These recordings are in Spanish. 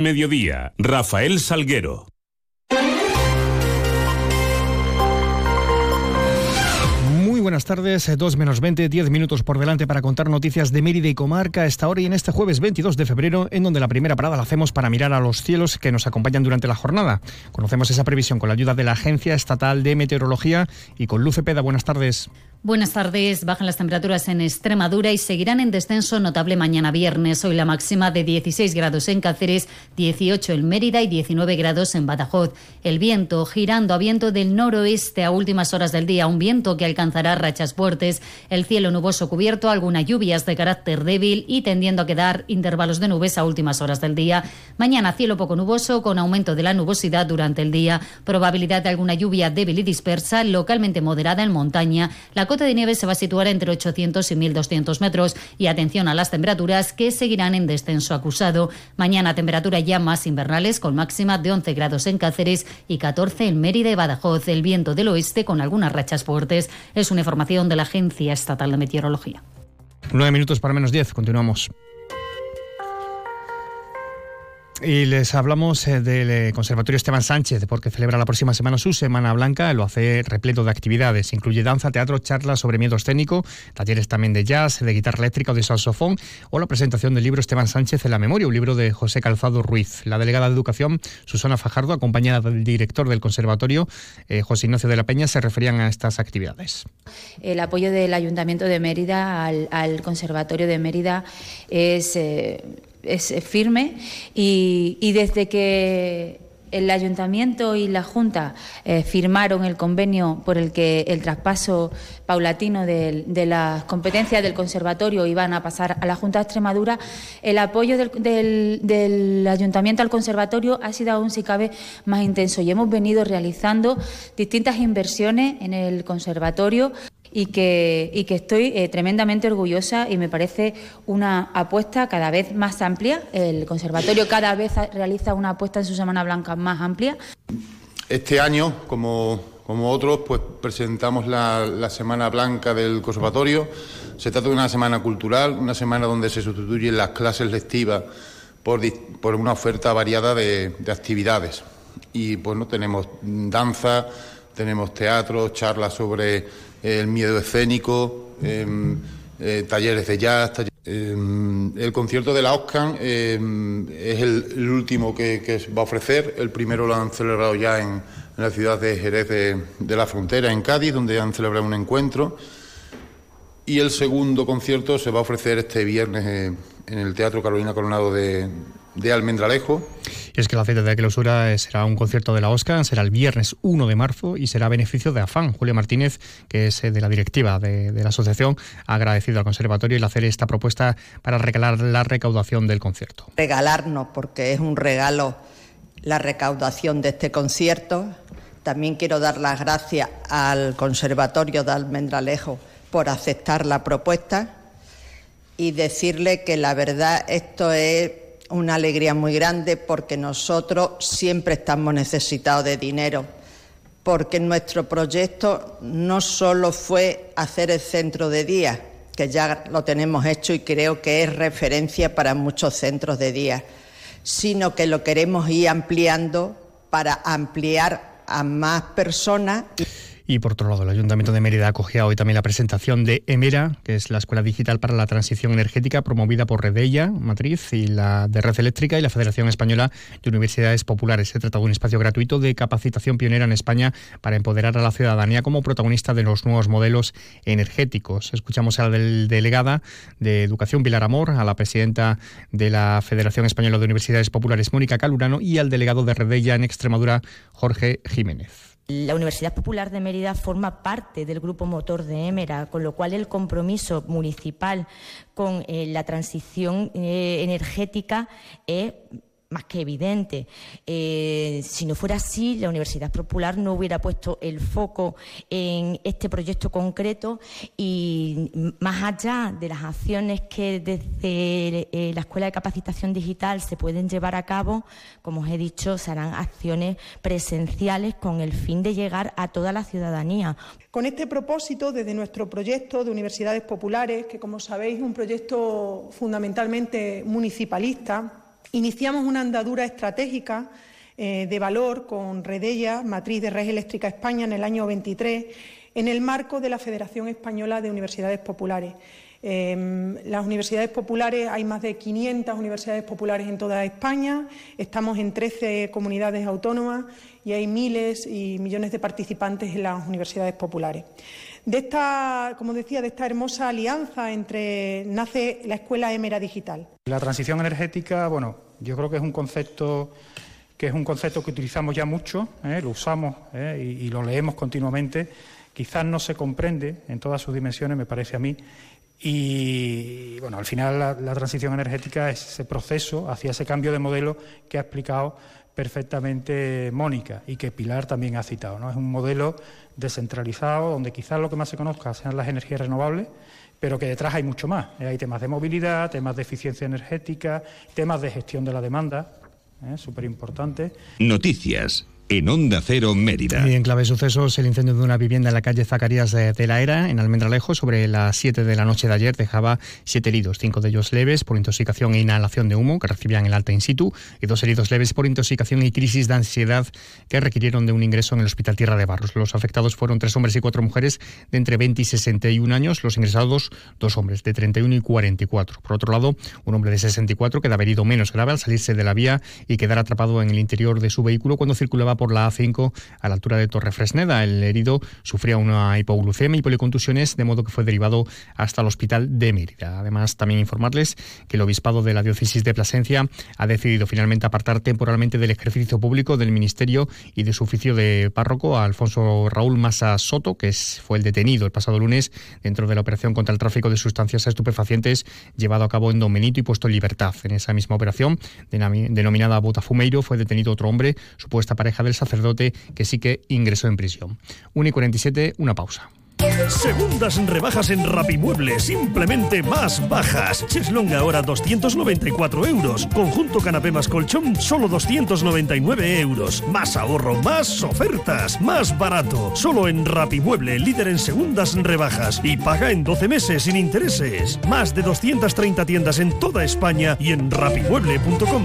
Mediodía, Rafael Salguero. Muy buenas tardes, 2 menos 20, 10 minutos por delante para contar noticias de Mérida y Comarca esta hora y en este jueves 22 de febrero, en donde la primera parada la hacemos para mirar a los cielos que nos acompañan durante la jornada. Conocemos esa previsión con la ayuda de la Agencia Estatal de Meteorología y con Luce Peda. Buenas tardes. Buenas tardes. Bajan las temperaturas en Extremadura y seguirán en descenso notable mañana viernes. Hoy la máxima de 16 grados en Cáceres, 18 en Mérida y 19 grados en Badajoz. El viento girando a viento del noroeste a últimas horas del día, un viento que alcanzará rachas fuertes. El cielo nuboso cubierto, algunas lluvias de carácter débil y tendiendo a quedar intervalos de nubes a últimas horas del día. Mañana cielo poco nuboso con aumento de la nubosidad durante el día. Probabilidad de alguna lluvia débil y dispersa, localmente moderada en montaña. La cota de nieve se va a situar entre 800 y 1200 metros y atención a las temperaturas que seguirán en descenso acusado. Mañana temperatura ya más invernales con máxima de 11 grados en Cáceres y 14 en Mérida y Badajoz. El viento del oeste con algunas rachas fuertes. Es una información de la Agencia Estatal de Meteorología. Nueve minutos para menos 10. Continuamos. Y les hablamos eh, del eh, Conservatorio Esteban Sánchez, porque celebra la próxima semana su Semana Blanca, lo hace repleto de actividades. Incluye danza, teatro, charlas sobre miedo escénico, talleres también de jazz, de guitarra eléctrica o de saxofón, o la presentación del libro Esteban Sánchez en la memoria, un libro de José Calzado Ruiz. La delegada de Educación, Susana Fajardo, acompañada del director del Conservatorio, eh, José Ignacio de la Peña, se referían a estas actividades. El apoyo del Ayuntamiento de Mérida al, Conservatorio de Mérida es es firme. Y, desde que el ayuntamiento y la Junta eh, firmaron el convenio por el que el traspaso paulatino de, las competencias del conservatorio iban a pasar a la Junta de Extremadura, el apoyo del, del, ayuntamiento al conservatorio ha sido aún, si cabe, más intenso. Y hemos venido realizando distintas inversiones en el conservatorio y que, y que estoy eh, tremendamente orgullosa y me parece una apuesta cada vez más amplia. El conservatorio cada vez realiza una apuesta en su Semana Blanca más amplia. Este año, como, como otros, pues presentamos la, Semana Blanca del Conservatorio. Se trata de una semana cultural, una semana donde se sustituyen las clases lectivas por, por una oferta variada de, de actividades. Y bueno, tenemos danza, tenemos teatro, charlas sobre el miedo escénico, em, eh, talleres de jazz. Em, el concierto de la OSCAN em, es el, último que, va a ofrecer. El primero lo han celebrado ya en, la ciudad de Jerez de, la Frontera, en Cádiz, donde han celebrado un encuentro. Y el segundo concierto se va a ofrecer este viernes eh, en el Teatro Carolina Coronado de, de Almendralejo. Y es que la fecha de clausura será un concierto de la OSCA, será el viernes 1 de marzo y será a beneficio de AFAN. Julio Martínez, que es eh, de la directiva de, la asociación, ha agradecido al conservatorio el hacer esta propuesta para regalar la recaudación del concierto. Regalarnos, porque es un regalo la recaudación de este concierto. También quiero dar las gracias al Conservatorio de Almendralejo por aceptar la propuesta y decirle que la verdad esto es una alegría muy grande porque nosotros siempre estamos necesitados de dinero, porque nuestro proyecto no solo fue hacer el centro de día, que ya lo tenemos hecho y creo que es referencia para muchos centros de día, sino que lo queremos ir ampliando para ampliar a más personas. Y por otro lado, el Ayuntamiento de Mérida acogía hoy también la presentación de EMERA, que es la Escuela Digital para la Transición Energética promovida por Redella, Matriz, y la de Red Eléctrica y la Federación Española de Universidades Populares. Se trata de un espacio gratuito de capacitación pionera en España para empoderar a la ciudadanía como protagonista de los nuevos modelos energéticos. Escuchamos a la delegada de Educación, Pilar Amor, a la presidenta de la Federación Española de Universidades Populares, Mónica Calurano, y al delegado de Redella en Extremadura, Jorge Jiménez. La Universidad Popular de Mérida forma parte del grupo motor de Émera, con lo cual el compromiso municipal con eh, la transición eh, energética es más que evidente. Eh, si no fuera así, la Universidad Popular no hubiera puesto el foco en este proyecto concreto y más allá de las acciones que desde eh, la Escuela de Capacitación Digital se pueden llevar a cabo, como os he dicho, serán acciones presenciales con el fin de llegar a toda la ciudadanía. Con este propósito, desde nuestro proyecto de Universidades Populares, que como sabéis es un proyecto fundamentalmente municipalista, Iniciamos una andadura estratégica eh, de valor con Redella, matriz de Red Eléctrica España, en el año 23, en el marco de la Federación Española de Universidades Populares. Em, las universidades populares, hay más de 500 universidades populares en toda España, estamos en 13 comunidades autónomas y hay miles y millones de participantes en las universidades populares. De esta, como decía, de esta hermosa alianza entre nace la Escuela Émera Digital. La transición energética, bueno, yo creo que es un concepto que es un concepto que utilizamos ya mucho, ¿eh? lo usamos ¿eh? y, lo leemos continuamente. Quizás no se comprende en todas sus dimensiones, me parece a mí, y bueno, al final la, transición energética es ese proceso hacia ese cambio de modelo que ha explicado perfectamente Mónica y que Pilar también ha citado. ¿no? Es un modelo descentralizado donde quizás lo que más se conozca sean las energías renovables, pero que detrás hay mucho más. Hay temas de movilidad, temas de eficiencia energética, temas de gestión de la demanda, ¿eh? súper importante. Noticias en Onda Cero Mérida. Y en clave sucesos, el incendio de una vivienda en la calle Zacarías de, la Era, en Almendralejo, sobre las 7 de la noche de ayer, dejaba siete heridos, cinco de ellos leves por intoxicación e inhalación de humo, que recibían el alta in situ, y dos heridos leves por intoxicación y crisis de ansiedad, que requirieron de un ingreso en el Hospital Tierra de Barros. Los afectados fueron tres hombres y cuatro mujeres de entre 20 y 61 años, los ingresados dos hombres de 31 y 44. Por otro lado, un hombre de 64 quedaba herido menos grave al salirse de la vía y quedar atrapado en el interior de su vehículo cuando circulaba por la A5 a la altura de Torre Fresneda. El herido sufría una hipoglucemia y policontusiones, de modo que fue derivado hasta el hospital de Mérida. Además, también informarles que el obispado de la diócesis de Plasencia ha decidido finalmente apartar temporalmente del ejercicio público del ministerio y de su oficio de párroco a Alfonso Raúl Massa Soto, que fue el detenido el pasado lunes dentro de la operación contra el tráfico de sustancias estupefacientes llevado a cabo en Don Benito y puesto en libertad. En esa misma operación, denominada Botafumeiro, fue detenido otro hombre, supuesta pareja del sacerdote que sí que ingresó en prisión. 1 y 47, una pausa. Segundas rebajas en Rapimueble, simplemente más bajas. Cheslong ahora 294 euros. Conjunto canapé más colchón, solo 299 euros. Más ahorro, más ofertas, más barato. Solo en Rapimueble, líder en segundas rebajas. Y paga en 12 meses sin intereses. Más de 230 tiendas en toda España y en rapimueble.com.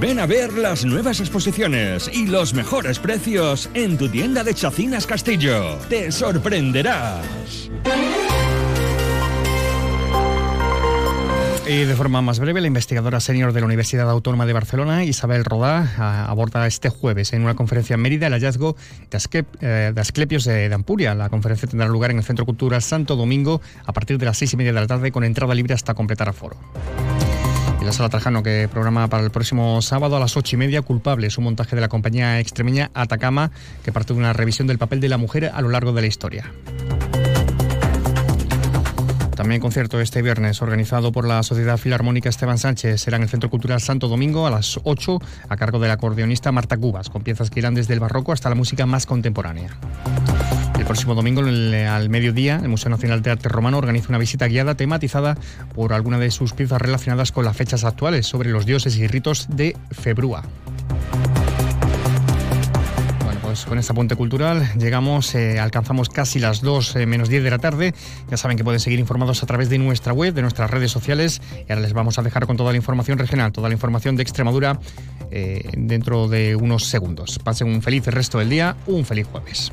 Ven a ver las nuevas exposiciones y los mejores precios en tu tienda de Chacinas Castillo. Te sorprenderás. Y de forma más breve, la investigadora senior de la Universidad Autónoma de Barcelona, Isabel Rodá, aborda este jueves en una conferencia en Mérida el hallazgo de, eh, Asclepios de Ampuria. La conferencia tendrá lugar en el Centro Cultural Santo Domingo a partir de las seis y media de la tarde con entrada libre hasta completar aforo la sala Trajano, que programa para el próximo sábado a las ocho y media, culpable, un montaje de la compañía extremeña Atacama, que parte de una revisión del papel de la mujer a lo largo de la historia. También concierto este viernes organizado por la Sociedad Filarmónica Esteban Sánchez. Será en el Centro Cultural Santo Domingo a las 8 a cargo del acordeonista Marta Cubas, con piezas que irán desde el barroco hasta la música más contemporánea. Próximo domingo, al mediodía, el Museo Nacional de Arte Romano organiza una visita guiada tematizada por alguna de sus piezas relacionadas con las fechas actuales sobre los dioses y ritos de Febrúa. Pues con esta apunte cultural llegamos, eh, alcanzamos casi las 2 eh, menos 10 de la tarde. Ya saben que pueden seguir informados a través de nuestra web, de nuestras redes sociales. Y ahora les vamos a dejar con toda la información regional, toda la información de Extremadura eh, dentro de unos segundos. Pasen un feliz resto del día, un feliz jueves.